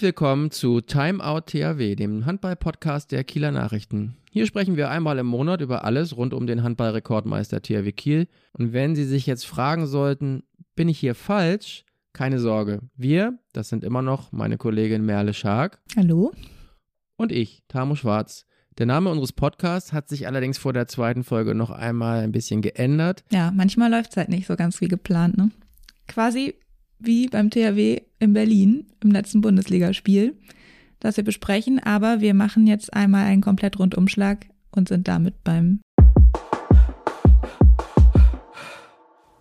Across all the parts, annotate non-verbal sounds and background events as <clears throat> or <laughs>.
Herzlich willkommen zu Timeout THW, dem Handball-Podcast der Kieler Nachrichten. Hier sprechen wir einmal im Monat über alles rund um den Handball-Rekordmeister THW Kiel. Und wenn Sie sich jetzt fragen sollten, bin ich hier falsch? Keine Sorge. Wir, das sind immer noch meine Kollegin Merle Schark. Hallo. Und ich, Tamo Schwarz. Der Name unseres Podcasts hat sich allerdings vor der zweiten Folge noch einmal ein bisschen geändert. Ja, manchmal läuft es halt nicht so ganz wie geplant, ne? Quasi wie beim THW in Berlin im letzten Bundesligaspiel, das wir besprechen, aber wir machen jetzt einmal einen komplett Rundumschlag und sind damit beim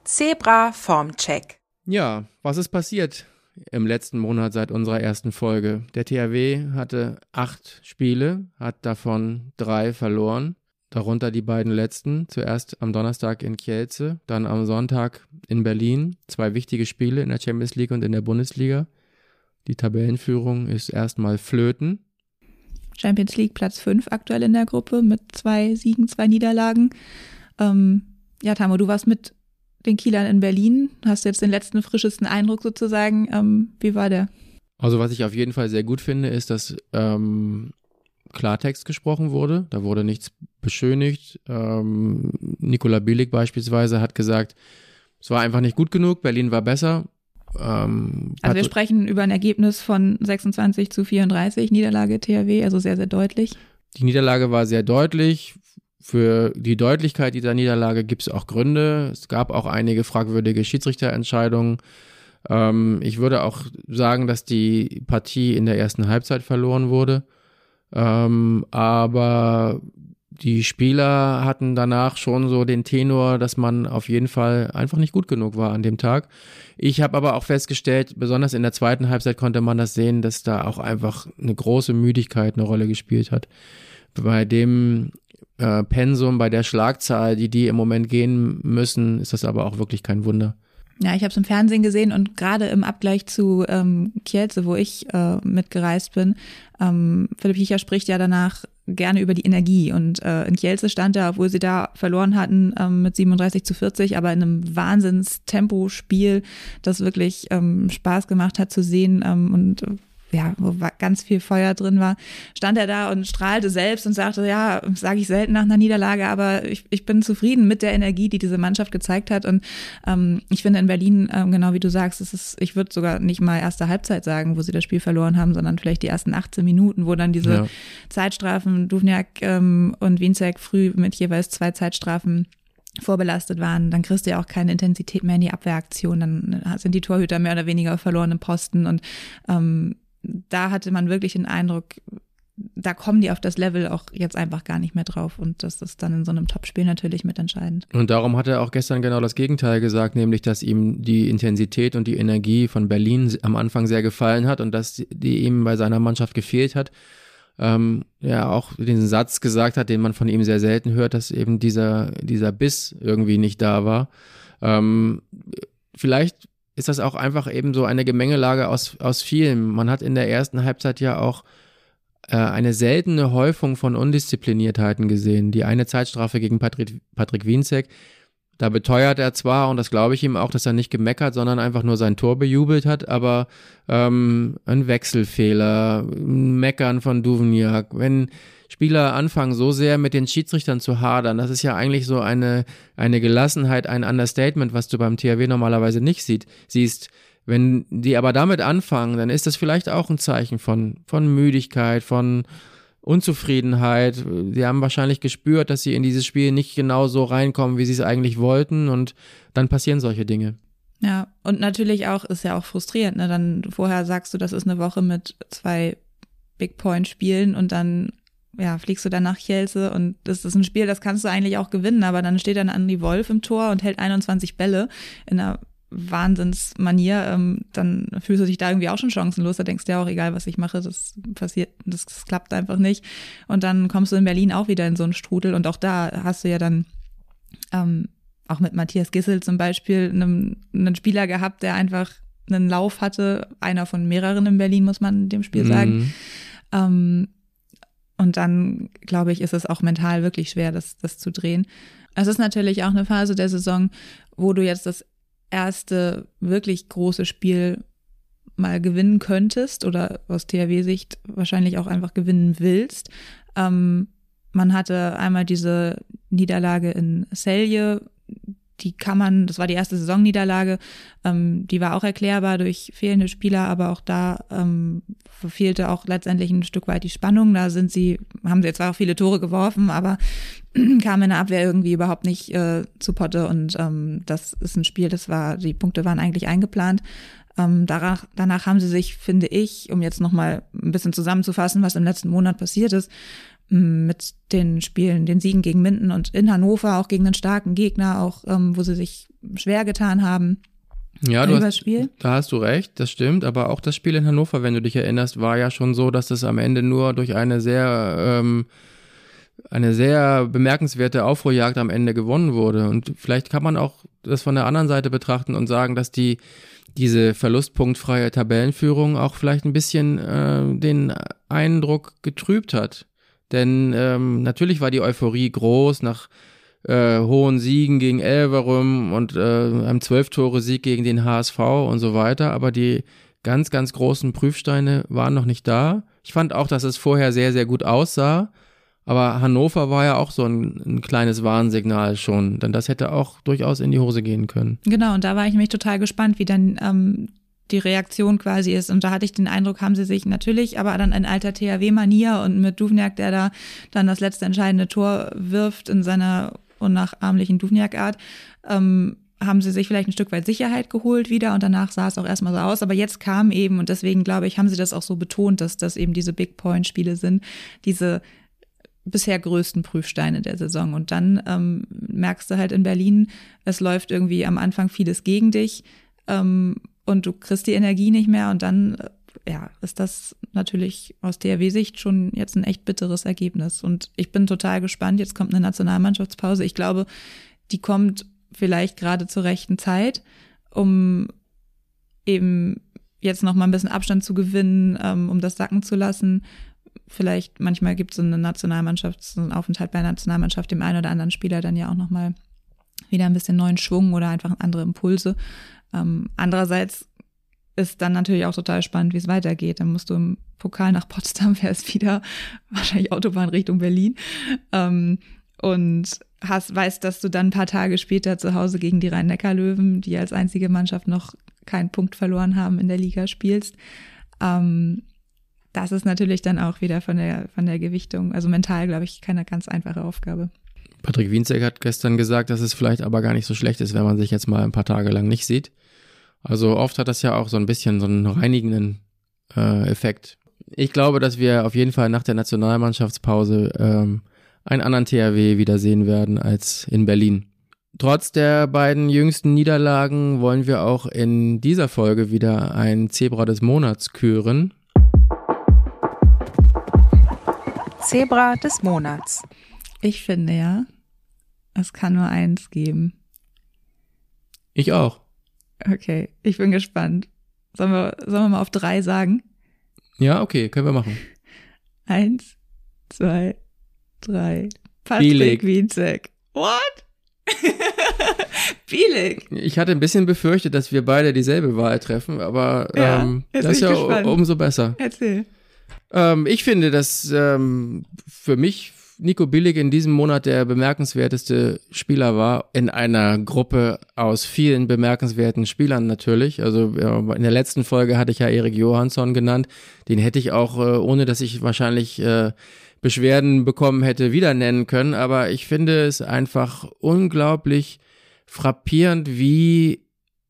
Zebra Formcheck. Ja, was ist passiert im letzten Monat seit unserer ersten Folge? Der THW hatte acht Spiele, hat davon drei verloren. Darunter die beiden letzten. Zuerst am Donnerstag in Kielce, dann am Sonntag in Berlin. Zwei wichtige Spiele in der Champions League und in der Bundesliga. Die Tabellenführung ist erstmal flöten. Champions League Platz 5 aktuell in der Gruppe mit zwei Siegen, zwei Niederlagen. Ähm, ja, Tamo, du warst mit den Kielern in Berlin, hast jetzt den letzten frischesten Eindruck sozusagen. Ähm, wie war der? Also was ich auf jeden Fall sehr gut finde, ist, dass ähm, Klartext gesprochen wurde. Da wurde nichts beschönigt. Ähm, Nikola Bielik beispielsweise hat gesagt, es war einfach nicht gut genug, Berlin war besser. Ähm, also wir sprechen über ein Ergebnis von 26 zu 34, Niederlage THW, also sehr, sehr deutlich. Die Niederlage war sehr deutlich. Für die Deutlichkeit dieser Niederlage gibt es auch Gründe. Es gab auch einige fragwürdige Schiedsrichterentscheidungen. Ähm, ich würde auch sagen, dass die Partie in der ersten Halbzeit verloren wurde. Ähm, aber die Spieler hatten danach schon so den Tenor, dass man auf jeden Fall einfach nicht gut genug war an dem Tag. Ich habe aber auch festgestellt, besonders in der zweiten Halbzeit konnte man das sehen, dass da auch einfach eine große Müdigkeit eine Rolle gespielt hat. Bei dem äh, Pensum, bei der Schlagzahl, die die im Moment gehen müssen, ist das aber auch wirklich kein Wunder. Ja, ich habe es im Fernsehen gesehen und gerade im Abgleich zu ähm, Kielce, wo ich äh, mitgereist bin, ähm, Philipp Hiecher spricht ja danach gerne über die Energie. Und äh, in Kielce stand er, obwohl sie da verloren hatten, ähm, mit 37 zu 40, aber in einem Wahnsinns-Tempo-Spiel, das wirklich ähm, Spaß gemacht hat zu sehen ähm, und ja, wo ganz viel Feuer drin war, stand er da und strahlte selbst und sagte, ja, sage ich selten nach einer Niederlage, aber ich, ich bin zufrieden mit der Energie, die diese Mannschaft gezeigt hat. Und ähm, ich finde in Berlin, ähm, genau wie du sagst, es ist, ich würde sogar nicht mal erste Halbzeit sagen, wo sie das Spiel verloren haben, sondern vielleicht die ersten 18 Minuten, wo dann diese ja. Zeitstrafen, Duvniak ähm, und Winzek früh mit jeweils zwei Zeitstrafen vorbelastet waren, dann kriegst du ja auch keine Intensität mehr in die Abwehraktion, dann sind die Torhüter mehr oder weniger verloren im Posten und ähm, da hatte man wirklich den Eindruck, da kommen die auf das Level auch jetzt einfach gar nicht mehr drauf. Und das ist dann in so einem Topspiel natürlich mitentscheidend. Und darum hat er auch gestern genau das Gegenteil gesagt, nämlich, dass ihm die Intensität und die Energie von Berlin am Anfang sehr gefallen hat und dass die ihm bei seiner Mannschaft gefehlt hat. Ähm, ja, auch den Satz gesagt hat, den man von ihm sehr selten hört, dass eben dieser, dieser Biss irgendwie nicht da war. Ähm, vielleicht ist das auch einfach eben so eine Gemengelage aus, aus vielem. Man hat in der ersten Halbzeit ja auch äh, eine seltene Häufung von Undiszipliniertheiten gesehen. Die eine Zeitstrafe gegen Patrick, Patrick Wienzek, da beteuert er zwar, und das glaube ich ihm auch, dass er nicht gemeckert, sondern einfach nur sein Tor bejubelt hat, aber ähm, ein Wechselfehler, ein Meckern von Duvniak, wenn Spieler anfangen, so sehr mit den Schiedsrichtern zu hadern. Das ist ja eigentlich so eine, eine Gelassenheit, ein Understatement, was du beim THW normalerweise nicht sieht, siehst. Wenn die aber damit anfangen, dann ist das vielleicht auch ein Zeichen von, von Müdigkeit, von Unzufriedenheit. Sie haben wahrscheinlich gespürt, dass sie in dieses Spiel nicht genau so reinkommen, wie sie es eigentlich wollten und dann passieren solche Dinge. Ja, und natürlich auch, ist ja auch frustrierend, ne? Dann vorher sagst du, das ist eine Woche mit zwei Big Point Spielen und dann ja, fliegst du dann nach Kielce und das ist ein Spiel, das kannst du eigentlich auch gewinnen, aber dann steht dann Andy Wolf im Tor und hält 21 Bälle in einer Wahnsinnsmanier, ähm, dann fühlst du dich da irgendwie auch schon chancenlos. Da denkst du ja auch, egal was ich mache, das passiert, das, das klappt einfach nicht. Und dann kommst du in Berlin auch wieder in so einen Strudel und auch da hast du ja dann ähm, auch mit Matthias Gissel zum Beispiel einen, einen Spieler gehabt, der einfach einen Lauf hatte, einer von mehreren in Berlin, muss man in dem Spiel sagen. Mhm. Ähm, und dann, glaube ich, ist es auch mental wirklich schwer, das, das zu drehen. Es ist natürlich auch eine Phase der Saison, wo du jetzt das erste wirklich große Spiel mal gewinnen könntest oder aus THW-Sicht wahrscheinlich auch einfach gewinnen willst. Ähm, man hatte einmal diese Niederlage in Celje, die kann man, das war die erste Saisonniederlage, ähm, die war auch erklärbar durch fehlende Spieler, aber auch da ähm, fehlte auch letztendlich ein Stück weit die Spannung. Da sind sie, haben sie zwar auch viele Tore geworfen, aber <clears throat> kamen in der Abwehr irgendwie überhaupt nicht äh, zu Potte und ähm, das ist ein Spiel, das war, die Punkte waren eigentlich eingeplant. Ähm, danach, danach haben sie sich, finde ich, um jetzt nochmal ein bisschen zusammenzufassen, was im letzten Monat passiert ist, mit den Spielen, den Siegen gegen Minden und in Hannover auch gegen einen starken Gegner, auch ähm, wo sie sich schwer getan haben. Ja, du hast, da hast du recht, das stimmt, aber auch das Spiel in Hannover, wenn du dich erinnerst, war ja schon so, dass es am Ende nur durch eine sehr ähm, eine sehr bemerkenswerte Aufruhrjagd am Ende gewonnen wurde. Und vielleicht kann man auch das von der anderen Seite betrachten und sagen, dass die diese verlustpunktfreie Tabellenführung auch vielleicht ein bisschen äh, den Eindruck getrübt hat. Denn ähm, natürlich war die Euphorie groß nach äh, hohen Siegen gegen Elverum und äh, einem Zwölf-Tore-Sieg gegen den HSV und so weiter, aber die ganz, ganz großen Prüfsteine waren noch nicht da. Ich fand auch, dass es vorher sehr, sehr gut aussah. Aber Hannover war ja auch so ein, ein, kleines Warnsignal schon, denn das hätte auch durchaus in die Hose gehen können. Genau, und da war ich nämlich total gespannt, wie dann ähm, die Reaktion quasi ist. Und da hatte ich den Eindruck, haben sie sich natürlich, aber dann in alter THW-Manier und mit Duvniak, der da dann das letzte entscheidende Tor wirft in seiner unnachahmlichen Duvniak-Art, ähm, haben sie sich vielleicht ein Stück weit Sicherheit geholt wieder und danach sah es auch erstmal so aus. Aber jetzt kam eben, und deswegen glaube ich, haben sie das auch so betont, dass das eben diese Big Point-Spiele sind, diese bisher größten Prüfsteine der Saison. Und dann ähm, merkst du halt in Berlin, es läuft irgendwie am Anfang vieles gegen dich. Ähm, und du kriegst die Energie nicht mehr und dann äh, ja, ist das natürlich aus DRW-Sicht schon jetzt ein echt bitteres Ergebnis. Und ich bin total gespannt. Jetzt kommt eine Nationalmannschaftspause. Ich glaube, die kommt vielleicht gerade zur rechten Zeit, um eben jetzt noch mal ein bisschen Abstand zu gewinnen, ähm, um das sacken zu lassen. Vielleicht manchmal gibt es so eine Nationalmannschaft, so einen Aufenthalt bei einer Nationalmannschaft dem einen oder anderen Spieler dann ja auch noch mal wieder ein bisschen neuen Schwung oder einfach andere Impulse. Ähm, andererseits ist dann natürlich auch total spannend, wie es weitergeht. Dann musst du im Pokal nach Potsdam, <laughs> fährst wieder, wahrscheinlich Autobahn Richtung Berlin. Ähm, und hast, weißt, dass du dann ein paar Tage später zu Hause gegen die Rhein-Neckar-Löwen, die als einzige Mannschaft noch keinen Punkt verloren haben in der Liga spielst. Ähm, das ist natürlich dann auch wieder von der, von der Gewichtung, also mental, glaube ich, keine ganz einfache Aufgabe. Patrick Wienzek hat gestern gesagt, dass es vielleicht aber gar nicht so schlecht ist, wenn man sich jetzt mal ein paar Tage lang nicht sieht. Also oft hat das ja auch so ein bisschen so einen reinigenden äh, Effekt. Ich glaube, dass wir auf jeden Fall nach der Nationalmannschaftspause ähm, einen anderen THW wiedersehen werden als in Berlin. Trotz der beiden jüngsten Niederlagen wollen wir auch in dieser Folge wieder ein Zebra des Monats küren. Zebra des Monats. Ich finde ja, es kann nur eins geben. Ich auch. Okay, ich bin gespannt. Sollen wir, sollen wir mal auf drei sagen? Ja, okay, können wir machen. <laughs> Eins, zwei, drei. Patrick Wienzek. What? <laughs> Bielig. Ich hatte ein bisschen befürchtet, dass wir beide dieselbe Wahl treffen, aber ja, ähm, das ist ja gespannt. umso besser. Erzähl. Ähm, ich finde, dass ähm, für mich Nico Billig in diesem Monat der bemerkenswerteste Spieler war, in einer Gruppe aus vielen bemerkenswerten Spielern natürlich. Also in der letzten Folge hatte ich ja Erik Johansson genannt. Den hätte ich auch, äh, ohne dass ich wahrscheinlich äh, Beschwerden bekommen hätte, wieder nennen können. Aber ich finde es einfach unglaublich frappierend, wie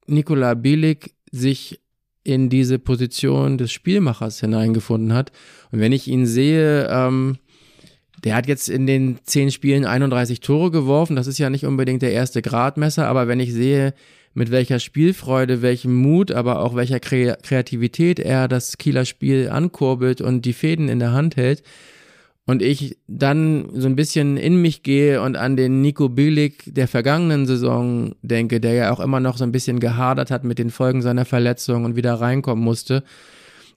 Nikola Billig sich in diese Position des Spielmachers hineingefunden hat. Und wenn ich ihn sehe, ähm, der hat jetzt in den zehn Spielen 31 Tore geworfen. Das ist ja nicht unbedingt der erste Gradmesser, aber wenn ich sehe, mit welcher Spielfreude, welchem Mut, aber auch welcher Kreativität er das Kieler Spiel ankurbelt und die Fäden in der Hand hält, und ich dann so ein bisschen in mich gehe und an den Nico Bilik der vergangenen Saison denke, der ja auch immer noch so ein bisschen gehadert hat mit den Folgen seiner Verletzung und wieder reinkommen musste,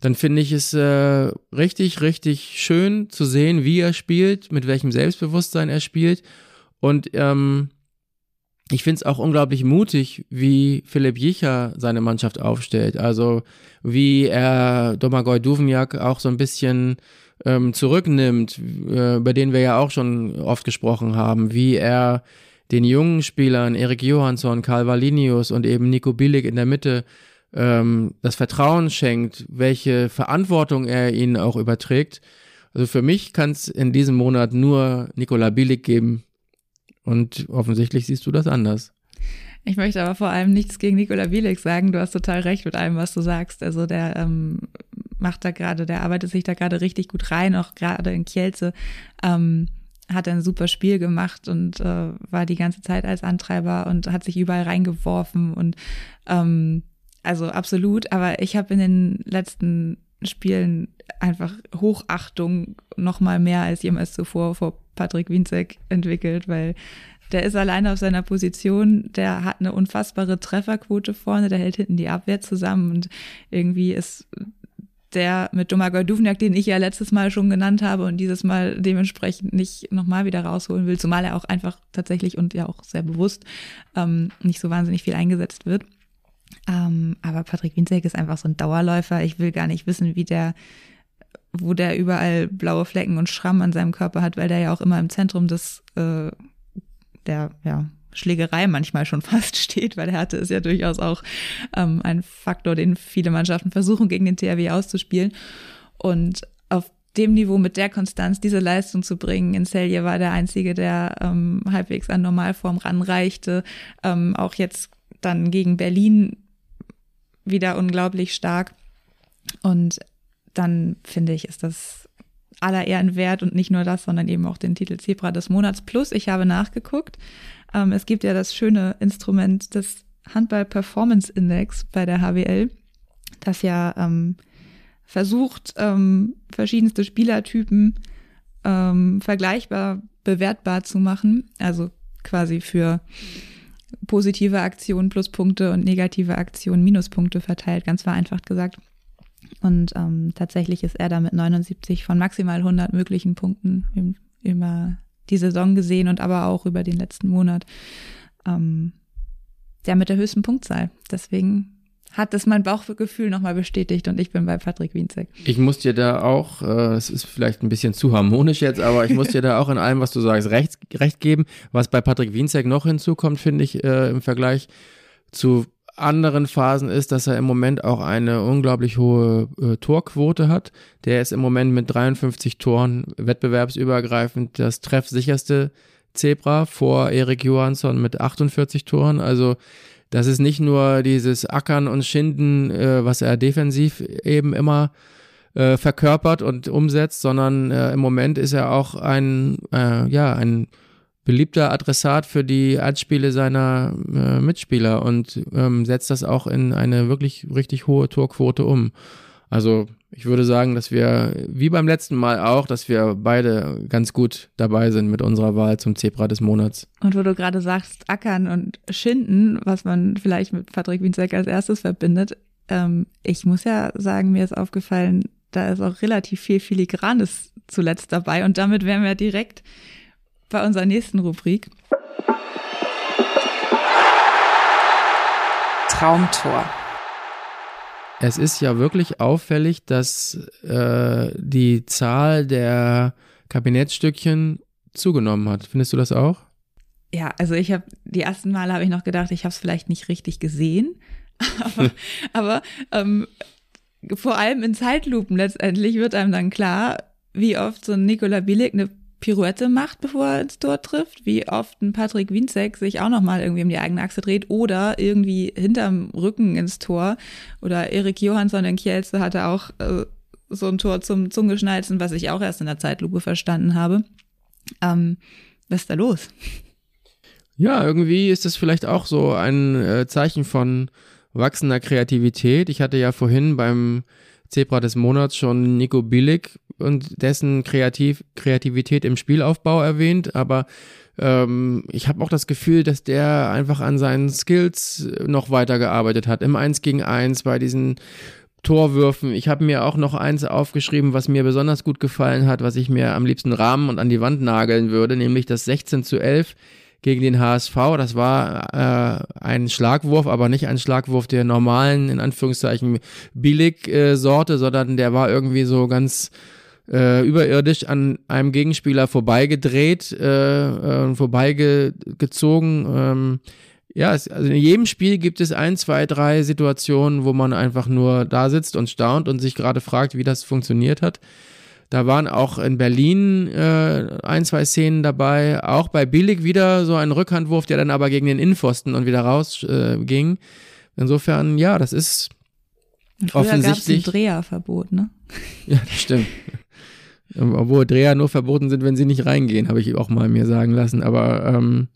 dann finde ich es äh, richtig, richtig schön zu sehen, wie er spielt, mit welchem Selbstbewusstsein er spielt. Und ähm, ich finde es auch unglaublich mutig, wie Philipp Jicher seine Mannschaft aufstellt. Also wie er Domagoj Duvniak auch so ein bisschen ähm, zurücknimmt, äh, über den wir ja auch schon oft gesprochen haben, wie er den jungen Spielern, Erik Johansson, Karl Valinius und eben Nico Billig in der Mitte ähm, das Vertrauen schenkt, welche Verantwortung er ihnen auch überträgt. Also für mich kann es in diesem Monat nur Nikola Billig geben, und offensichtlich siehst du das anders. Ich möchte aber vor allem nichts gegen Nikola Bielik sagen. Du hast total recht mit allem, was du sagst. Also der ähm, macht da gerade, der arbeitet sich da gerade richtig gut rein, auch gerade in Kielce. Ähm, hat ein super Spiel gemacht und äh, war die ganze Zeit als Antreiber und hat sich überall reingeworfen und ähm, also absolut. Aber ich habe in den letzten Spielen einfach Hochachtung noch mal mehr als jemals zuvor vor Patrick Winzek entwickelt, weil der ist alleine auf seiner Position, der hat eine unfassbare Trefferquote vorne, der hält hinten die Abwehr zusammen und irgendwie ist der mit Domagoj Duvniak, den ich ja letztes Mal schon genannt habe und dieses Mal dementsprechend nicht nochmal wieder rausholen will, zumal er auch einfach tatsächlich und ja auch sehr bewusst ähm, nicht so wahnsinnig viel eingesetzt wird. Ähm, aber Patrick Winzek ist einfach so ein Dauerläufer. Ich will gar nicht wissen, wie der wo der überall blaue Flecken und Schramm an seinem Körper hat, weil der ja auch immer im Zentrum des äh, der ja, Schlägerei manchmal schon <laughs> fast steht, weil Härte ist ja durchaus auch ähm, ein Faktor, den viele Mannschaften versuchen, gegen den THW auszuspielen. Und auf dem Niveau mit der Konstanz diese Leistung zu bringen. In Celje war der Einzige, der ähm, halbwegs an Normalform ranreichte. Ähm, auch jetzt dann gegen Berlin wieder unglaublich stark. Und dann finde ich, ist das aller Ehren wert und nicht nur das, sondern eben auch den Titel Zebra des Monats. Plus, ich habe nachgeguckt, ähm, es gibt ja das schöne Instrument des Handball Performance Index bei der HWL, das ja ähm, versucht, ähm, verschiedenste Spielertypen ähm, vergleichbar bewertbar zu machen. Also quasi für positive Aktionen Pluspunkte und negative Aktionen Minuspunkte verteilt, ganz vereinfacht gesagt. Und ähm, tatsächlich ist er da mit 79 von maximal 100 möglichen Punkten im, über die Saison gesehen und aber auch über den letzten Monat ähm, der mit der höchsten Punktzahl. Deswegen hat das mein Bauchgefühl nochmal bestätigt und ich bin bei Patrick Wienzek. Ich muss dir da auch, äh, es ist vielleicht ein bisschen zu harmonisch jetzt, aber ich muss dir da auch in allem, was du sagst, recht, recht geben. Was bei Patrick Wienzek noch hinzukommt, finde ich, äh, im Vergleich zu anderen Phasen ist, dass er im Moment auch eine unglaublich hohe äh, Torquote hat. Der ist im Moment mit 53 Toren wettbewerbsübergreifend das treffsicherste Zebra vor Erik Johansson mit 48 Toren. Also das ist nicht nur dieses Ackern und Schinden, äh, was er defensiv eben immer äh, verkörpert und umsetzt, sondern äh, im Moment ist er auch ein, äh, ja, ein beliebter Adressat für die Anspiele seiner äh, Mitspieler und ähm, setzt das auch in eine wirklich richtig hohe Torquote um. Also ich würde sagen, dass wir, wie beim letzten Mal auch, dass wir beide ganz gut dabei sind mit unserer Wahl zum Zebra des Monats. Und wo du gerade sagst, Ackern und Schinden, was man vielleicht mit Patrick Wienzek als erstes verbindet, ähm, ich muss ja sagen, mir ist aufgefallen, da ist auch relativ viel Filigranes zuletzt dabei und damit wären wir direkt bei unserer nächsten Rubrik. Traumtor. Es ist ja wirklich auffällig, dass äh, die Zahl der Kabinettstückchen zugenommen hat. Findest du das auch? Ja, also ich habe die ersten Male habe ich noch gedacht, ich habe es vielleicht nicht richtig gesehen, <laughs> aber, aber ähm, vor allem in Zeitlupen letztendlich wird einem dann klar, wie oft so ein Nikola Billig eine Pirouette macht, bevor er ins Tor trifft, wie oft ein Patrick Winzek sich auch nochmal irgendwie um die eigene Achse dreht oder irgendwie hinterm Rücken ins Tor oder Erik Johansson in Kielce hatte auch äh, so ein Tor zum Zungeschnalzen, was ich auch erst in der Zeitlupe verstanden habe. Ähm, was ist da los? Ja, irgendwie ist das vielleicht auch so ein äh, Zeichen von wachsender Kreativität. Ich hatte ja vorhin beim Zebra des Monats schon Nico Billig und dessen Kreativ Kreativität im Spielaufbau erwähnt, aber ähm, ich habe auch das Gefühl, dass der einfach an seinen Skills noch weiter gearbeitet hat. Im 1 gegen 1 bei diesen Torwürfen. Ich habe mir auch noch eins aufgeschrieben, was mir besonders gut gefallen hat, was ich mir am liebsten rahmen und an die Wand nageln würde, nämlich das 16 zu 11 gegen den HSV. Das war äh, ein Schlagwurf, aber nicht ein Schlagwurf der normalen, in Anführungszeichen, Billig-Sorte, sondern der war irgendwie so ganz äh, überirdisch an einem Gegenspieler vorbeigedreht, äh, äh, vorbeigezogen. Ähm, ja, es, also in jedem Spiel gibt es ein, zwei, drei Situationen, wo man einfach nur da sitzt und staunt und sich gerade fragt, wie das funktioniert hat. Da waren auch in Berlin äh, ein, zwei Szenen dabei. Auch bei Billig wieder so ein Rückhandwurf, der dann aber gegen den Innenpfosten und wieder rausging. Äh, Insofern, ja, das ist und offensichtlich. ein Dreherverbot, ne? Ja, das stimmt. <laughs> Obwohl Dreher nur verboten sind, wenn sie nicht reingehen, habe ich auch mal mir sagen lassen. Aber ähm,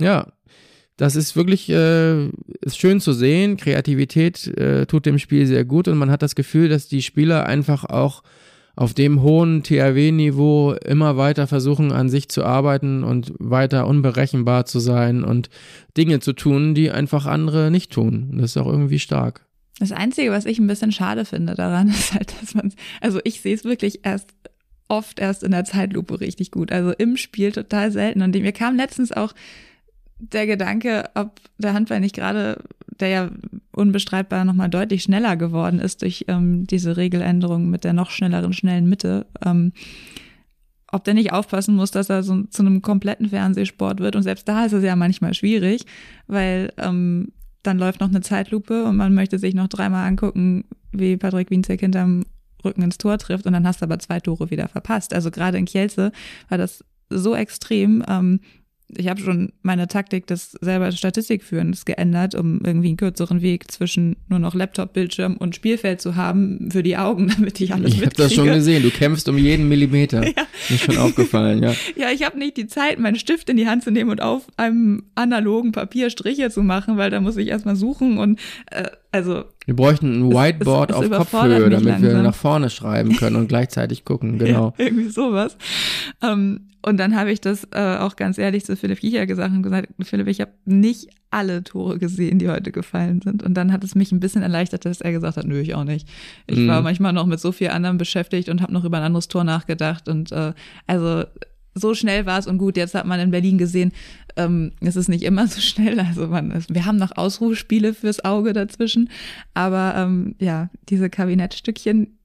ja, das ist wirklich äh, ist schön zu sehen. Kreativität äh, tut dem Spiel sehr gut und man hat das Gefühl, dass die Spieler einfach auch auf dem hohen THW-Niveau immer weiter versuchen, an sich zu arbeiten und weiter unberechenbar zu sein und Dinge zu tun, die einfach andere nicht tun. Das ist auch irgendwie stark. Das Einzige, was ich ein bisschen schade finde daran, <laughs> ist halt, dass man, also ich sehe es wirklich erst oft erst in der Zeitlupe richtig gut. Also im Spiel total selten. Und mir kam letztens auch der Gedanke, ob der Handball nicht gerade, der ja unbestreitbar nochmal deutlich schneller geworden ist durch ähm, diese Regeländerung mit der noch schnelleren, schnellen Mitte, ähm, ob der nicht aufpassen muss, dass er so zu einem kompletten Fernsehsport wird. Und selbst da ist es ja manchmal schwierig, weil ähm, dann läuft noch eine Zeitlupe und man möchte sich noch dreimal angucken, wie Patrick Wienzek hinterm Rücken ins Tor trifft und dann hast du aber zwei Tore wieder verpasst. Also gerade in Kielce war das so extrem, ähm, ich habe schon meine Taktik des selber Statistikführens geändert, um irgendwie einen kürzeren Weg zwischen nur noch Laptop-Bildschirm und Spielfeld zu haben für die Augen, <laughs> damit ich alles Ich habe das schon gesehen. Du kämpfst um jeden Millimeter. <laughs> ja. Mir schon aufgefallen, ja. <laughs> Ja, ich habe nicht die Zeit, meinen Stift in die Hand zu nehmen und auf einem analogen Papier Striche zu machen, weil da muss ich erstmal suchen und äh, also wir bräuchten ein Whiteboard es, es, es auf Kopfhöhe, damit langsam. wir nach vorne schreiben können und gleichzeitig gucken, <laughs> genau. Ja, irgendwie sowas. Ähm, und dann habe ich das äh, auch ganz ehrlich zu Philipp Jicher gesagt und gesagt, Philipp, ich habe nicht alle Tore gesehen, die heute gefallen sind. Und dann hat es mich ein bisschen erleichtert, dass er gesagt hat, nö, ich auch nicht. Ich mhm. war manchmal noch mit so viel anderem beschäftigt und habe noch über ein anderes Tor nachgedacht. Und äh, also so schnell war es und gut, jetzt hat man in Berlin gesehen, ähm, es ist nicht immer so <laughs> schnell. Also man, wir haben noch Ausruhspiele fürs Auge dazwischen. Aber ähm, ja, diese Kabinettstückchen,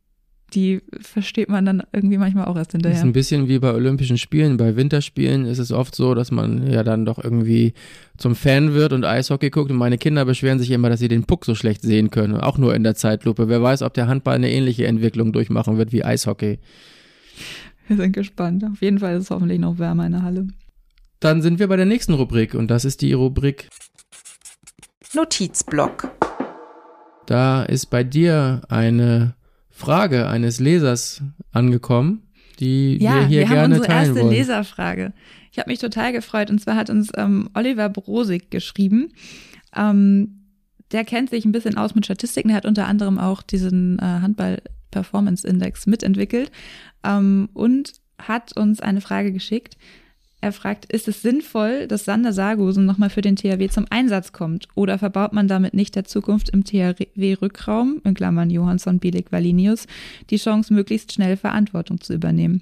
die versteht man dann irgendwie manchmal auch erst hinterher. Das ist ein bisschen wie bei Olympischen Spielen. Bei Winterspielen ist es oft so, dass man ja dann doch irgendwie zum Fan wird und Eishockey guckt. Und meine Kinder beschweren sich immer, dass sie den Puck so schlecht sehen können. Auch nur in der Zeitlupe. Wer weiß, ob der Handball eine ähnliche Entwicklung durchmachen wird wie Eishockey. Wir sind gespannt. Auf jeden Fall ist es hoffentlich noch wärmer in der Halle. Dann sind wir bei der nächsten Rubrik und das ist die Rubrik Notizblock. Da ist bei dir eine Frage eines Lesers angekommen, die ja, wir hier wir gerne teilen wollen. Ja, wir haben unsere erste Leserfrage. Ich habe mich total gefreut und zwar hat uns ähm, Oliver Brosig geschrieben. Ähm, der kennt sich ein bisschen aus mit Statistiken. Er hat unter anderem auch diesen äh, Handball-Performance-Index mitentwickelt ähm, und hat uns eine Frage geschickt. Er fragt, ist es sinnvoll, dass Sander Sargosen nochmal für den THW zum Einsatz kommt? Oder verbaut man damit nicht der Zukunft im THW-Rückraum, in Klammern Johansson, Bielik, Valinius, die Chance, möglichst schnell Verantwortung zu übernehmen?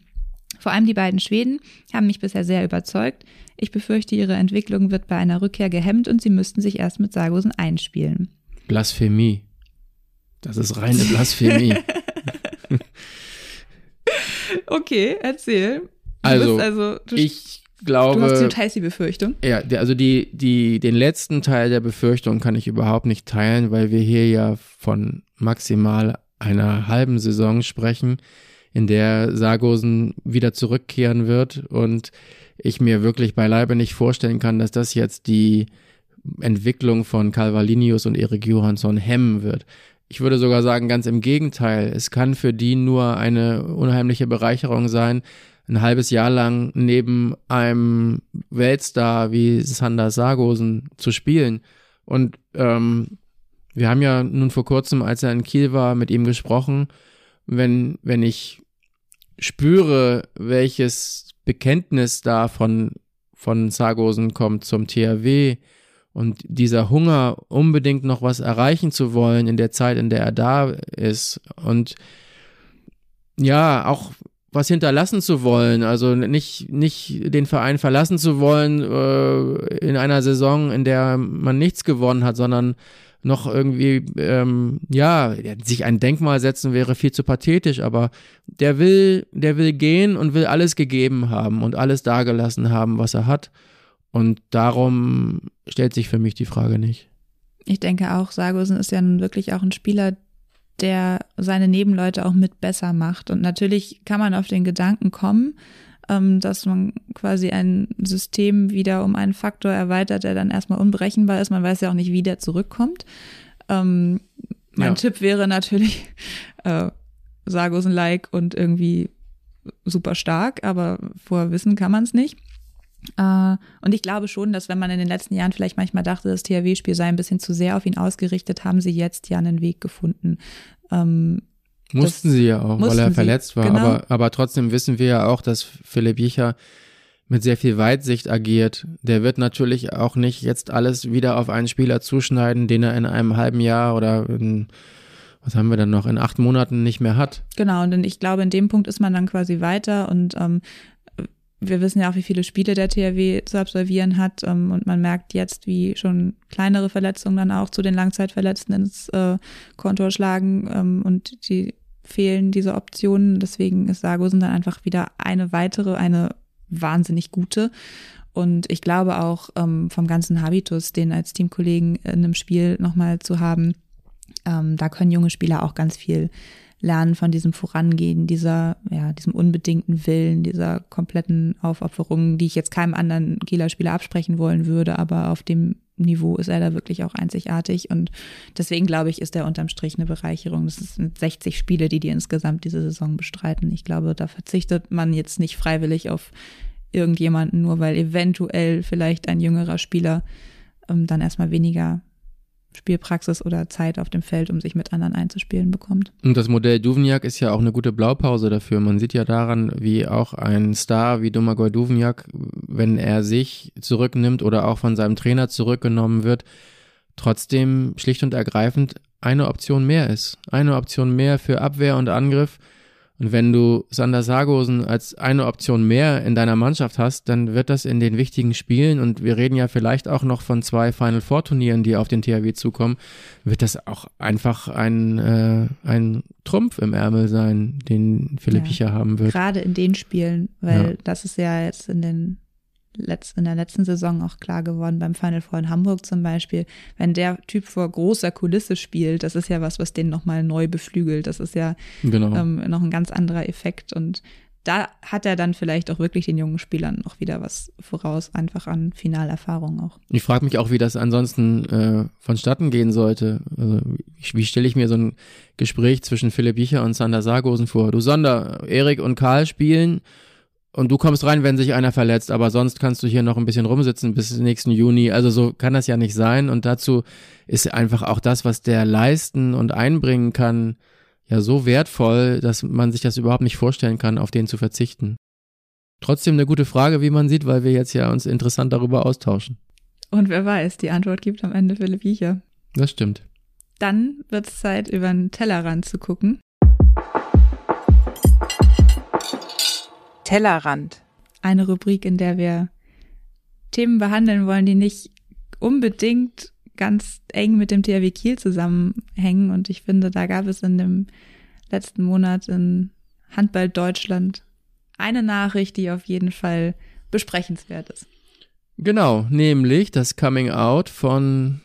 Vor allem die beiden Schweden haben mich bisher sehr überzeugt. Ich befürchte, ihre Entwicklung wird bei einer Rückkehr gehemmt und sie müssten sich erst mit Sargosen einspielen. Blasphemie. Das ist reine Blasphemie. <laughs> <laughs> okay, erzähl. Du also, also ich glaube. Du hast die teilst die Befürchtung. Ja, also die, die, den letzten Teil der Befürchtung kann ich überhaupt nicht teilen, weil wir hier ja von maximal einer halben Saison sprechen, in der Sargosen wieder zurückkehren wird und ich mir wirklich beileibe nicht vorstellen kann, dass das jetzt die Entwicklung von Calvalinius und Erik Johansson hemmen wird. Ich würde sogar sagen, ganz im Gegenteil. Es kann für die nur eine unheimliche Bereicherung sein, ein halbes Jahr lang neben einem Weltstar wie Sander Sargosen zu spielen. Und ähm, wir haben ja nun vor kurzem, als er in Kiel war, mit ihm gesprochen. Wenn, wenn ich spüre, welches Bekenntnis da von, von Sargosen kommt zum THW und dieser Hunger, unbedingt noch was erreichen zu wollen in der Zeit, in der er da ist und ja, auch was hinterlassen zu wollen, also nicht, nicht den Verein verlassen zu wollen äh, in einer Saison, in der man nichts gewonnen hat, sondern noch irgendwie, ähm, ja, sich ein Denkmal setzen wäre viel zu pathetisch, aber der will, der will gehen und will alles gegeben haben und alles dagelassen haben, was er hat. Und darum stellt sich für mich die Frage nicht. Ich denke auch, Sargosen ist ja nun wirklich auch ein Spieler, der seine Nebenleute auch mit besser macht. Und natürlich kann man auf den Gedanken kommen, ähm, dass man quasi ein System wieder um einen Faktor erweitert, der dann erstmal unberechenbar ist. Man weiß ja auch nicht, wie der zurückkommt. Ähm, mein ja. Tipp wäre natürlich <laughs> äh, Sargosen-like und irgendwie super stark, aber vorher wissen kann man es nicht. Uh, und ich glaube schon, dass wenn man in den letzten Jahren vielleicht manchmal dachte, das THW-Spiel sei ein bisschen zu sehr auf ihn ausgerichtet, haben sie jetzt ja einen Weg gefunden. Ähm, mussten sie ja auch, weil er sie, verletzt war. Genau. Aber, aber trotzdem wissen wir ja auch, dass Philipp Jicher mit sehr viel Weitsicht agiert. Der wird natürlich auch nicht jetzt alles wieder auf einen Spieler zuschneiden, den er in einem halben Jahr oder in, was haben wir dann noch, in acht Monaten nicht mehr hat. Genau, und ich glaube, in dem Punkt ist man dann quasi weiter und ähm, wir wissen ja auch, wie viele Spiele der THW zu absolvieren hat ähm, und man merkt jetzt, wie schon kleinere Verletzungen dann auch zu den Langzeitverletzten ins äh, Kontor schlagen ähm, und die fehlen diese Optionen. Deswegen ist Sargosen dann einfach wieder eine weitere, eine wahnsinnig gute. Und ich glaube auch ähm, vom ganzen Habitus, den als Teamkollegen in einem Spiel nochmal zu haben, ähm, da können junge Spieler auch ganz viel lernen von diesem Vorangehen, dieser, ja, diesem unbedingten Willen, dieser kompletten Aufopferung, die ich jetzt keinem anderen Kieler-Spieler absprechen wollen würde, aber auf dem Niveau ist er da wirklich auch einzigartig und deswegen glaube ich, ist er unterm Strich eine Bereicherung. Das sind 60 Spiele, die die insgesamt diese Saison bestreiten. Ich glaube, da verzichtet man jetzt nicht freiwillig auf irgendjemanden, nur weil eventuell vielleicht ein jüngerer Spieler ähm, dann erstmal weniger Spielpraxis oder Zeit auf dem Feld, um sich mit anderen einzuspielen bekommt. Und das Modell Duvniak ist ja auch eine gute Blaupause dafür. Man sieht ja daran, wie auch ein Star wie Domagoj Duvniak, wenn er sich zurücknimmt oder auch von seinem Trainer zurückgenommen wird, trotzdem schlicht und ergreifend eine Option mehr ist. Eine Option mehr für Abwehr und Angriff und wenn du Sander Sargosen als eine Option mehr in deiner Mannschaft hast, dann wird das in den wichtigen Spielen, und wir reden ja vielleicht auch noch von zwei Final Four Turnieren, die auf den THW zukommen, wird das auch einfach ein, äh, ein Trumpf im Ärmel sein, den Philipp ja, Picher haben wird. Gerade in den Spielen, weil ja. das ist ja jetzt in den in der letzten Saison auch klar geworden, beim Final Four in Hamburg zum Beispiel, wenn der Typ vor großer Kulisse spielt, das ist ja was, was den nochmal neu beflügelt. Das ist ja genau. ähm, noch ein ganz anderer Effekt. Und da hat er dann vielleicht auch wirklich den jungen Spielern noch wieder was voraus, einfach an Finalerfahrung auch. Ich frage mich auch, wie das ansonsten äh, vonstatten gehen sollte. Also, wie, wie stelle ich mir so ein Gespräch zwischen Philipp Jicher und Sander Sargosen vor? Du Sander, Erik und Karl spielen und du kommst rein, wenn sich einer verletzt, aber sonst kannst du hier noch ein bisschen rumsitzen bis nächsten Juni. Also so kann das ja nicht sein. Und dazu ist einfach auch das, was der leisten und einbringen kann, ja so wertvoll, dass man sich das überhaupt nicht vorstellen kann, auf den zu verzichten. Trotzdem eine gute Frage, wie man sieht, weil wir jetzt ja uns interessant darüber austauschen. Und wer weiß, die Antwort gibt am Ende Philipp Wiecher. Das stimmt. Dann wird es Zeit, über den Tellerrand zu gucken. Tellerrand. Eine Rubrik, in der wir Themen behandeln wollen, die nicht unbedingt ganz eng mit dem THW Kiel zusammenhängen. Und ich finde, da gab es in dem letzten Monat in Handball Deutschland eine Nachricht, die auf jeden Fall besprechenswert ist. Genau, nämlich das Coming Out von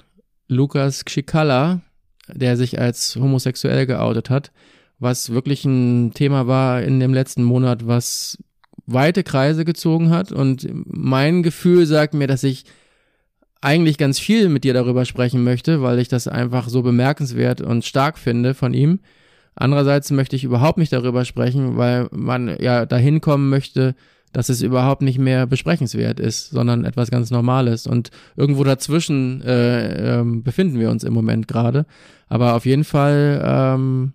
Lukas Kschikala, der sich als homosexuell geoutet hat, was wirklich ein Thema war in dem letzten Monat, was weite Kreise gezogen hat und mein Gefühl sagt mir, dass ich eigentlich ganz viel mit dir darüber sprechen möchte, weil ich das einfach so bemerkenswert und stark finde von ihm. Andererseits möchte ich überhaupt nicht darüber sprechen, weil man ja dahin kommen möchte, dass es überhaupt nicht mehr besprechenswert ist, sondern etwas ganz Normales. Und irgendwo dazwischen äh, äh, befinden wir uns im Moment gerade. Aber auf jeden Fall ähm,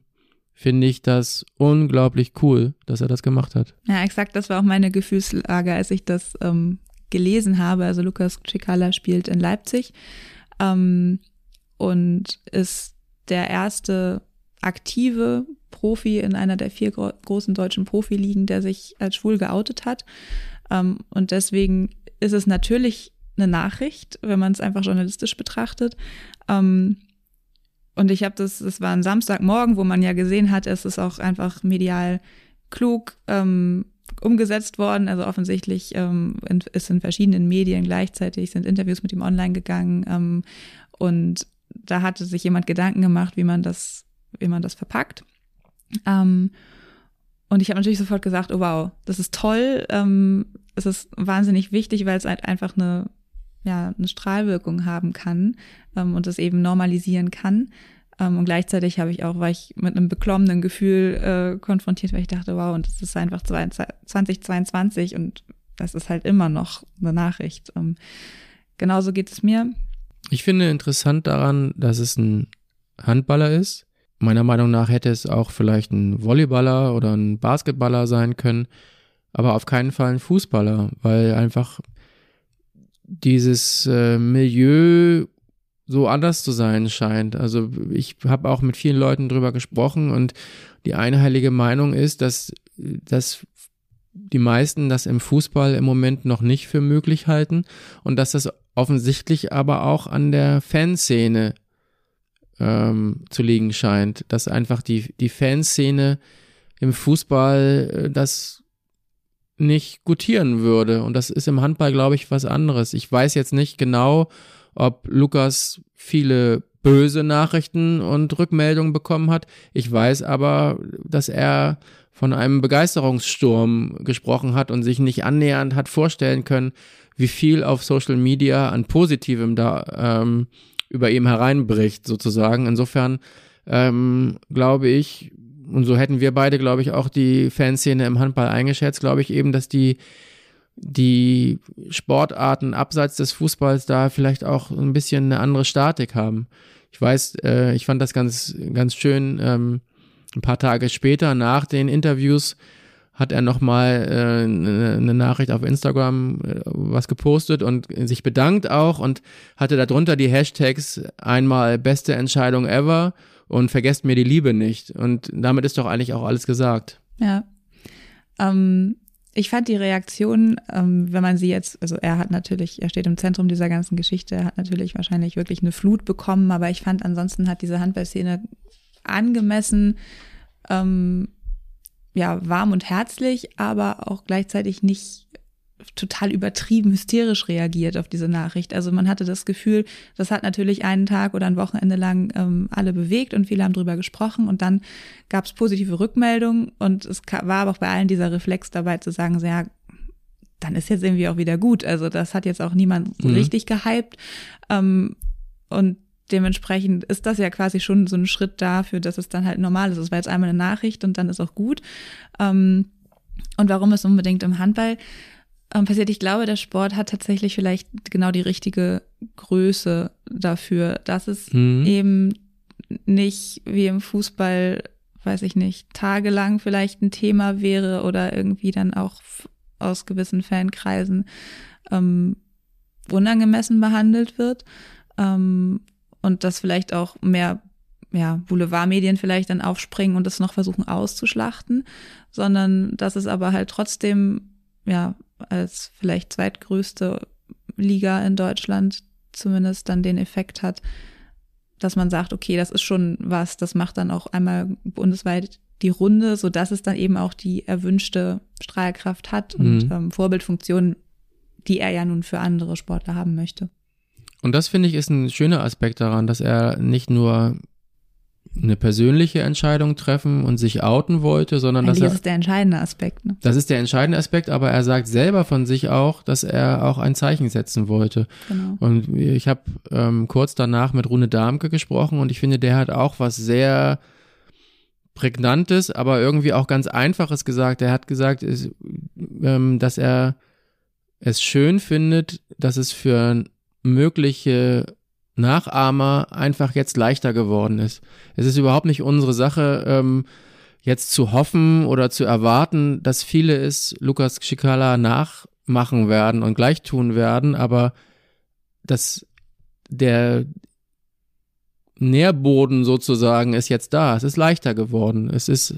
finde ich das unglaublich cool, dass er das gemacht hat. Ja, exakt, das war auch meine Gefühlslage, als ich das ähm, gelesen habe. Also Lukas Cicala spielt in Leipzig ähm, und ist der erste aktive Profi in einer der vier gro großen deutschen Profiligen, der sich als schwul geoutet hat. Ähm, und deswegen ist es natürlich eine Nachricht, wenn man es einfach journalistisch betrachtet. Ähm, und ich habe das, es war ein Samstagmorgen, wo man ja gesehen hat, es ist auch einfach medial klug ähm, umgesetzt worden. Also offensichtlich ähm, ist in verschiedenen Medien gleichzeitig sind Interviews mit ihm online gegangen ähm, und da hatte sich jemand Gedanken gemacht, wie man das, wie man das verpackt. Ähm, und ich habe natürlich sofort gesagt, oh wow, das ist toll. Ähm, es ist wahnsinnig wichtig, weil es halt einfach eine, ja, eine Strahlwirkung haben kann ähm, und es eben normalisieren kann. Ähm, und gleichzeitig habe ich auch, war ich mit einem beklommenen Gefühl äh, konfrontiert, weil ich dachte, wow, und es ist einfach 2022 und das ist halt immer noch eine Nachricht. Ähm, genauso geht es mir. Ich finde interessant daran, dass es ein Handballer ist. Meiner Meinung nach hätte es auch vielleicht ein Volleyballer oder ein Basketballer sein können, aber auf keinen Fall ein Fußballer, weil einfach dieses äh, Milieu so anders zu sein scheint. Also ich habe auch mit vielen Leuten drüber gesprochen und die einheilige Meinung ist, dass, dass die meisten das im Fußball im Moment noch nicht für möglich halten und dass das offensichtlich aber auch an der Fanszene ähm, zu liegen scheint, dass einfach die, die Fanszene im Fußball äh, das nicht gutieren würde. Und das ist im Handball, glaube ich, was anderes. Ich weiß jetzt nicht genau, ob Lukas viele böse Nachrichten und Rückmeldungen bekommen hat. Ich weiß aber, dass er von einem Begeisterungssturm gesprochen hat und sich nicht annähernd hat vorstellen können, wie viel auf Social Media an Positivem da ähm, über ihm hereinbricht, sozusagen. Insofern ähm, glaube ich, und so hätten wir beide, glaube ich, auch die Fanszene im Handball eingeschätzt, glaube ich eben, dass die die Sportarten abseits des Fußballs da vielleicht auch ein bisschen eine andere Statik haben. Ich weiß, äh, ich fand das ganz, ganz schön. Ähm, ein paar Tage später, nach den Interviews, hat er nochmal äh, eine Nachricht auf Instagram äh, was gepostet und sich bedankt auch und hatte darunter die Hashtags einmal beste Entscheidung ever und vergesst mir die Liebe nicht. Und damit ist doch eigentlich auch alles gesagt. Ja. Ähm, ich fand die Reaktion, ähm, wenn man sie jetzt, also er hat natürlich, er steht im Zentrum dieser ganzen Geschichte, er hat natürlich wahrscheinlich wirklich eine Flut bekommen, aber ich fand ansonsten hat diese Handballszene angemessen ähm, ja, warm und herzlich, aber auch gleichzeitig nicht total übertrieben hysterisch reagiert auf diese Nachricht. Also man hatte das Gefühl, das hat natürlich einen Tag oder ein Wochenende lang ähm, alle bewegt und viele haben drüber gesprochen und dann gab es positive Rückmeldungen und es war aber auch bei allen dieser Reflex dabei zu sagen, so, ja, dann ist jetzt irgendwie auch wieder gut. Also das hat jetzt auch niemand so mhm. richtig gehypt. Ähm, und dementsprechend ist das ja quasi schon so ein Schritt dafür, dass es dann halt normal ist. Es war jetzt einmal eine Nachricht und dann ist auch gut. Ähm, und warum es unbedingt im Handball passiert, ich glaube, der Sport hat tatsächlich vielleicht genau die richtige Größe dafür, dass es mhm. eben nicht wie im Fußball, weiß ich nicht, tagelang vielleicht ein Thema wäre oder irgendwie dann auch aus gewissen Fankreisen ähm, unangemessen behandelt wird, ähm, und dass vielleicht auch mehr ja, Boulevardmedien vielleicht dann aufspringen und das noch versuchen auszuschlachten, sondern dass es aber halt trotzdem, ja, als vielleicht zweitgrößte Liga in Deutschland zumindest dann den Effekt hat, dass man sagt, okay, das ist schon was, das macht dann auch einmal bundesweit die Runde, so dass es dann eben auch die erwünschte Strahlkraft hat und mhm. ähm, Vorbildfunktion, die er ja nun für andere Sportler haben möchte. Und das finde ich ist ein schöner Aspekt daran, dass er nicht nur eine persönliche Entscheidung treffen und sich outen wollte, sondern Eigentlich dass er. Das ist der entscheidende Aspekt. Ne? Das ist der entscheidende Aspekt, aber er sagt selber von sich auch, dass er auch ein Zeichen setzen wollte. Genau. Und ich habe ähm, kurz danach mit Rune Darmke gesprochen und ich finde, der hat auch was sehr prägnantes, aber irgendwie auch ganz einfaches gesagt. Er hat gesagt, ist, ähm, dass er es schön findet, dass es für mögliche Nachahmer einfach jetzt leichter geworden ist. Es ist überhaupt nicht unsere Sache, ähm, jetzt zu hoffen oder zu erwarten, dass viele es Lukas Schikala nachmachen werden und gleich tun werden, aber dass der Nährboden sozusagen ist jetzt da. Es ist leichter geworden. Es ist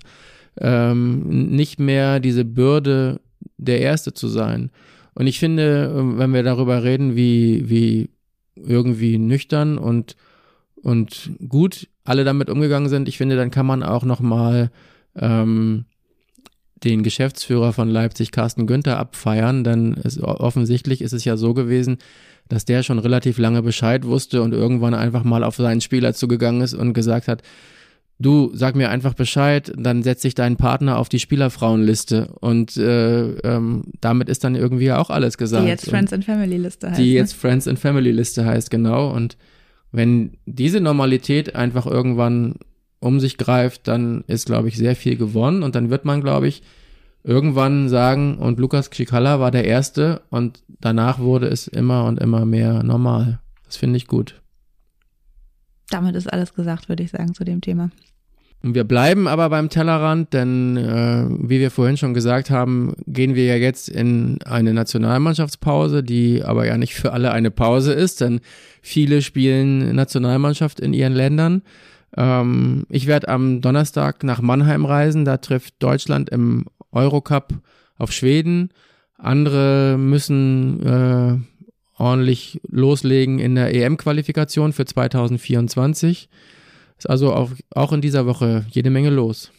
ähm, nicht mehr diese Bürde, der Erste zu sein. Und ich finde, wenn wir darüber reden, wie, wie irgendwie nüchtern und, und gut alle damit umgegangen sind, ich finde, dann kann man auch nochmal ähm, den Geschäftsführer von Leipzig, Carsten Günther, abfeiern, denn es, offensichtlich ist es ja so gewesen, dass der schon relativ lange Bescheid wusste und irgendwann einfach mal auf seinen Spieler zugegangen ist und gesagt hat, du sag mir einfach Bescheid, dann setze ich deinen Partner auf die Spielerfrauenliste und äh, ähm, damit ist dann irgendwie auch alles gesagt. Die jetzt Friends and Family Liste heißt. Die ne? jetzt Friends and Family Liste heißt, genau. Und wenn diese Normalität einfach irgendwann um sich greift, dann ist, glaube ich, sehr viel gewonnen und dann wird man, glaube ich, irgendwann sagen, und Lukas Kschikala war der Erste und danach wurde es immer und immer mehr normal. Das finde ich gut. Damit ist alles gesagt, würde ich sagen, zu dem Thema. Und wir bleiben aber beim Tellerrand, denn äh, wie wir vorhin schon gesagt haben, gehen wir ja jetzt in eine Nationalmannschaftspause, die aber ja nicht für alle eine Pause ist, denn viele spielen Nationalmannschaft in ihren Ländern. Ähm, ich werde am Donnerstag nach Mannheim reisen. Da trifft Deutschland im Eurocup auf Schweden. Andere müssen äh, ordentlich loslegen in der EM-Qualifikation für 2024. Ist also auch, auch in dieser Woche jede Menge los.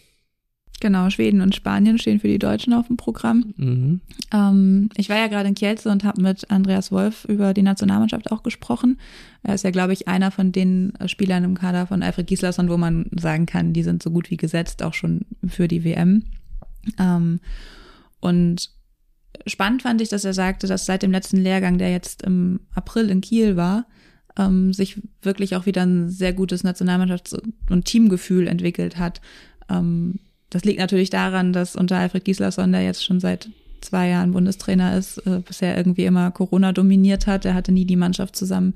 Genau, Schweden und Spanien stehen für die Deutschen auf dem Programm. Mhm. Ähm, ich war ja gerade in Kielce und habe mit Andreas Wolf über die Nationalmannschaft auch gesprochen. Er ist ja, glaube ich, einer von den Spielern im Kader von Alfred Gislason, wo man sagen kann, die sind so gut wie gesetzt, auch schon für die WM. Ähm, und spannend fand ich, dass er sagte, dass seit dem letzten Lehrgang, der jetzt im April in Kiel war, ähm, sich wirklich auch wieder ein sehr gutes Nationalmannschafts- und Teamgefühl entwickelt hat. Ähm, das liegt natürlich daran, dass unter Alfred Gislason, der jetzt schon seit zwei Jahren Bundestrainer ist, äh, bisher irgendwie immer Corona dominiert hat. Er hatte nie die Mannschaft zusammen,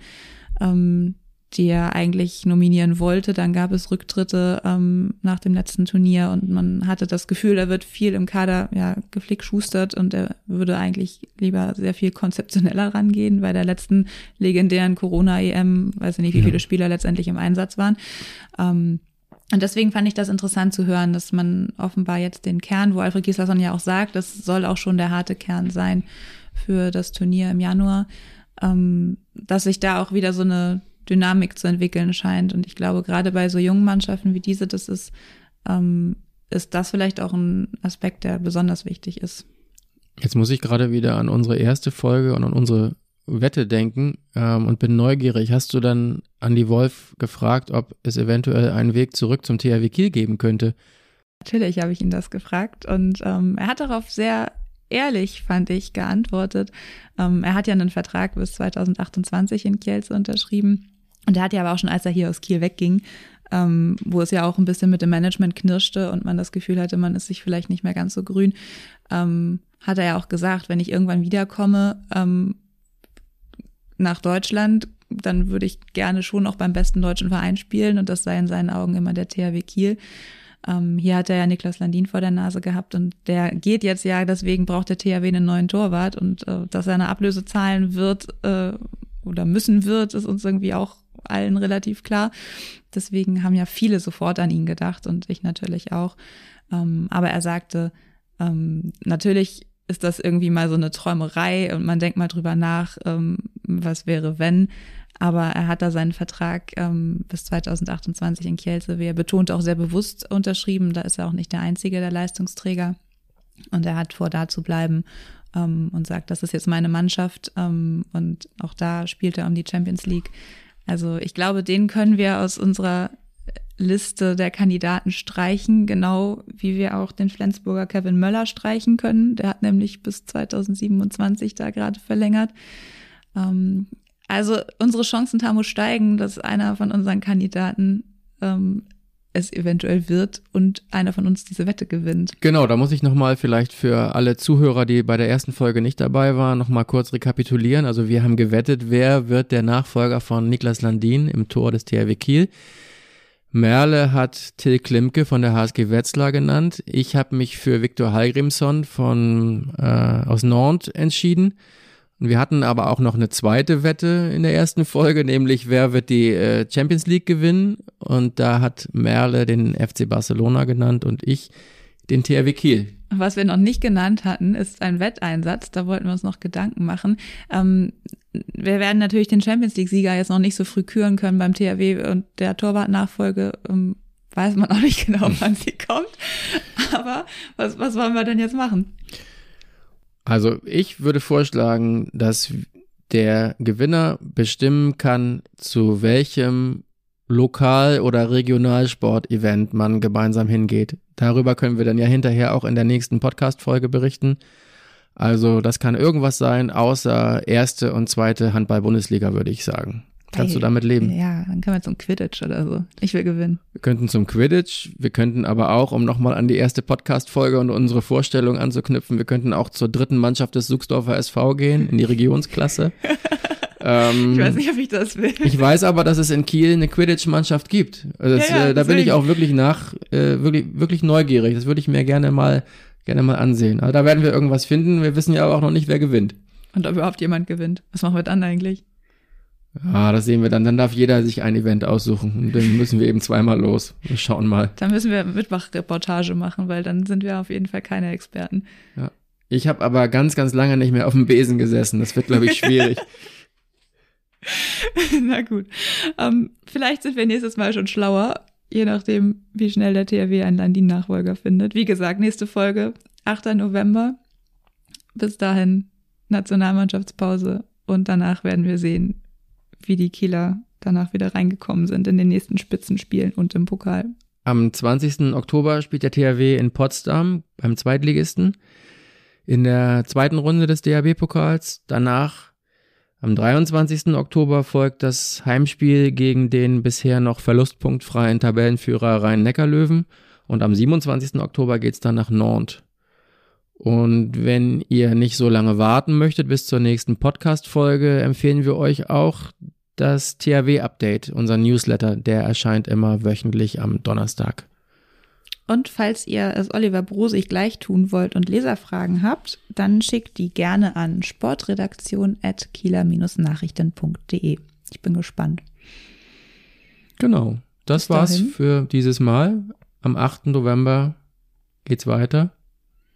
ähm, die er eigentlich nominieren wollte. Dann gab es Rücktritte ähm, nach dem letzten Turnier und man hatte das Gefühl, er wird viel im Kader ja geflickschustert und er würde eigentlich lieber sehr viel konzeptioneller rangehen. Bei der letzten legendären Corona-EM, weiß ich nicht, wie viele Spieler letztendlich im Einsatz waren. Ähm, und deswegen fand ich das interessant zu hören, dass man offenbar jetzt den Kern, wo Alfred Gislason ja auch sagt, das soll auch schon der harte Kern sein für das Turnier im Januar, ähm, dass sich da auch wieder so eine Dynamik zu entwickeln scheint. Und ich glaube, gerade bei so jungen Mannschaften wie diese, das ist, ähm, ist das vielleicht auch ein Aspekt, der besonders wichtig ist. Jetzt muss ich gerade wieder an unsere erste Folge und an unsere Wette denken ähm, und bin neugierig. Hast du dann an die Wolf gefragt, ob es eventuell einen Weg zurück zum THW Kiel geben könnte? Natürlich habe ich ihn das gefragt und ähm, er hat darauf sehr ehrlich, fand ich, geantwortet. Ähm, er hat ja einen Vertrag bis 2028 in Kielce unterschrieben und er hat ja aber auch schon, als er hier aus Kiel wegging, ähm, wo es ja auch ein bisschen mit dem Management knirschte und man das Gefühl hatte, man ist sich vielleicht nicht mehr ganz so grün, ähm, hat er ja auch gesagt, wenn ich irgendwann wiederkomme ähm, nach Deutschland, dann würde ich gerne schon auch beim besten deutschen Verein spielen und das sei in seinen Augen immer der THW Kiel. Ähm, hier hat er ja Niklas Landin vor der Nase gehabt und der geht jetzt ja, deswegen braucht der THW einen neuen Torwart und äh, dass er eine Ablöse zahlen wird äh, oder müssen wird, ist uns irgendwie auch allen relativ klar. Deswegen haben ja viele sofort an ihn gedacht und ich natürlich auch. Ähm, aber er sagte, ähm, natürlich ist das irgendwie mal so eine Träumerei und man denkt mal drüber nach, ähm, was wäre, wenn. Aber er hat da seinen Vertrag bis 2028 in Kielce, wie er betont, auch sehr bewusst unterschrieben. Da ist er auch nicht der Einzige, der Leistungsträger. Und er hat vor, da zu bleiben und sagt, das ist jetzt meine Mannschaft. Und auch da spielt er um die Champions League. Also ich glaube, den können wir aus unserer Liste der Kandidaten streichen, genau wie wir auch den Flensburger Kevin Möller streichen können. Der hat nämlich bis 2027 da gerade verlängert. Ähm, also unsere Chancen, Tamu, steigen, dass einer von unseren Kandidaten ähm, es eventuell wird und einer von uns diese Wette gewinnt. Genau, da muss ich nochmal vielleicht für alle Zuhörer, die bei der ersten Folge nicht dabei waren, nochmal kurz rekapitulieren. Also wir haben gewettet, wer wird der Nachfolger von Niklas Landin im Tor des THW Kiel. Merle hat Till Klimke von der HSG Wetzlar genannt. Ich habe mich für Viktor Hallgrimsson von äh, aus Nantes entschieden. Wir hatten aber auch noch eine zweite Wette in der ersten Folge, nämlich wer wird die äh, Champions League gewinnen? Und da hat Merle den FC Barcelona genannt und ich den THW Kiel. Was wir noch nicht genannt hatten, ist ein Wetteinsatz. Da wollten wir uns noch Gedanken machen. Ähm, wir werden natürlich den Champions League-Sieger jetzt noch nicht so früh küren können beim THW und der Torwartnachfolge ähm, weiß man auch nicht <laughs> genau, wann sie kommt. Aber was, was wollen wir denn jetzt machen? Also ich würde vorschlagen, dass der Gewinner bestimmen kann, zu welchem Lokal- oder Regionalsport-Event man gemeinsam hingeht. Darüber können wir dann ja hinterher auch in der nächsten Podcast-Folge berichten. Also das kann irgendwas sein, außer erste und zweite Handball-Bundesliga, würde ich sagen. Kannst du damit leben? Ja, dann können wir zum Quidditch oder so. Ich will gewinnen. Wir könnten zum Quidditch, wir könnten aber auch, um nochmal an die erste Podcast-Folge und unsere Vorstellung anzuknüpfen, wir könnten auch zur dritten Mannschaft des Suchsdorfer SV gehen, in die Regionsklasse. <laughs> ähm, ich weiß nicht, ob ich das will. Ich weiß aber, dass es in Kiel eine Quidditch-Mannschaft gibt. Also das, ja, ja, äh, da bin ich auch wirklich nach, äh, wirklich, wirklich neugierig. Das würde ich mir gerne mal, gerne mal ansehen. Also da werden wir irgendwas finden. Wir wissen ja aber auch noch nicht, wer gewinnt. Und ob überhaupt jemand gewinnt. Was machen wir dann eigentlich? Ah, das sehen wir dann. Dann darf jeder sich ein Event aussuchen. Und dann müssen wir eben zweimal los. Wir schauen mal. Dann müssen wir Mittwoch-Reportage machen, weil dann sind wir auf jeden Fall keine Experten. Ja. Ich habe aber ganz, ganz lange nicht mehr auf dem Besen gesessen. Das wird, glaube ich, schwierig. <laughs> <laughs> Na gut. Ähm, vielleicht sind wir nächstes Mal schon schlauer, je nachdem, wie schnell der THW einen Landin-Nachfolger findet. Wie gesagt, nächste Folge, 8. November. Bis dahin Nationalmannschaftspause und danach werden wir sehen, wie die Kieler danach wieder reingekommen sind in den nächsten Spitzenspielen und im Pokal. Am 20. Oktober spielt der THW in Potsdam beim Zweitligisten in der zweiten Runde des DHB-Pokals. Danach am 23. Oktober folgt das Heimspiel gegen den bisher noch verlustpunktfreien Tabellenführer Rhein-Neckar-Löwen und am 27. Oktober geht's dann nach Nantes. Und wenn ihr nicht so lange warten möchtet bis zur nächsten Podcast-Folge, empfehlen wir euch auch das THW-Update, unser Newsletter. Der erscheint immer wöchentlich am Donnerstag. Und falls ihr es Oliver Brosig gleich tun wollt und Leserfragen habt, dann schickt die gerne an sportredaktion.kieler-nachrichten.de. Ich bin gespannt. Genau. Das Bis war's dahin. für dieses Mal. Am 8. November geht's weiter.